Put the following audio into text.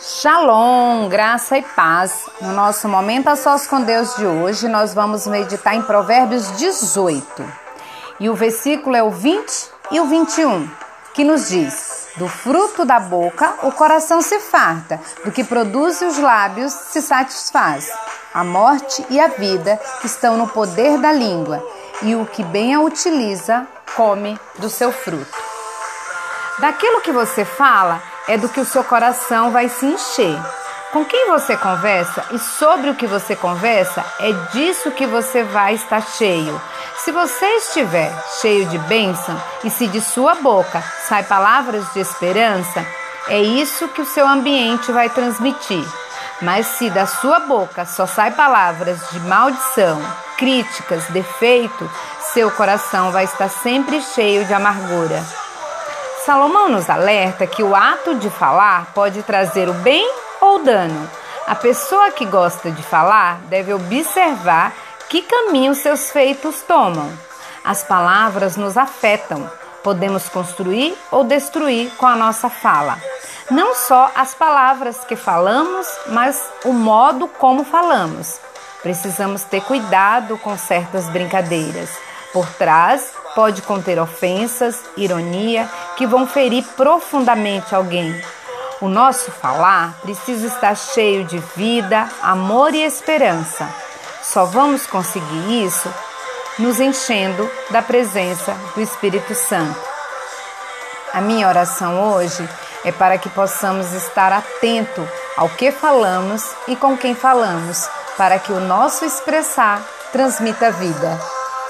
Shalom, graça e paz. No nosso momento a sós com Deus de hoje, nós vamos meditar em Provérbios 18. E o versículo é o 20 e o 21, que nos diz: Do fruto da boca o coração se farta, do que produz os lábios se satisfaz. A morte e a vida estão no poder da língua, e o que bem a utiliza come do seu fruto. Daquilo que você fala, é do que o seu coração vai se encher. Com quem você conversa e sobre o que você conversa, é disso que você vai estar cheio. Se você estiver cheio de bênção e se de sua boca sai palavras de esperança, é isso que o seu ambiente vai transmitir. Mas se da sua boca só sai palavras de maldição, críticas, defeito, seu coração vai estar sempre cheio de amargura. Salomão nos alerta que o ato de falar pode trazer o bem ou o dano. A pessoa que gosta de falar deve observar que caminho seus feitos tomam. As palavras nos afetam. Podemos construir ou destruir com a nossa fala. Não só as palavras que falamos, mas o modo como falamos. Precisamos ter cuidado com certas brincadeiras. Por trás pode conter ofensas, ironia, que vão ferir profundamente alguém. O nosso falar precisa estar cheio de vida, amor e esperança. Só vamos conseguir isso nos enchendo da presença do Espírito Santo. A minha oração hoje é para que possamos estar atento ao que falamos e com quem falamos, para que o nosso expressar transmita vida.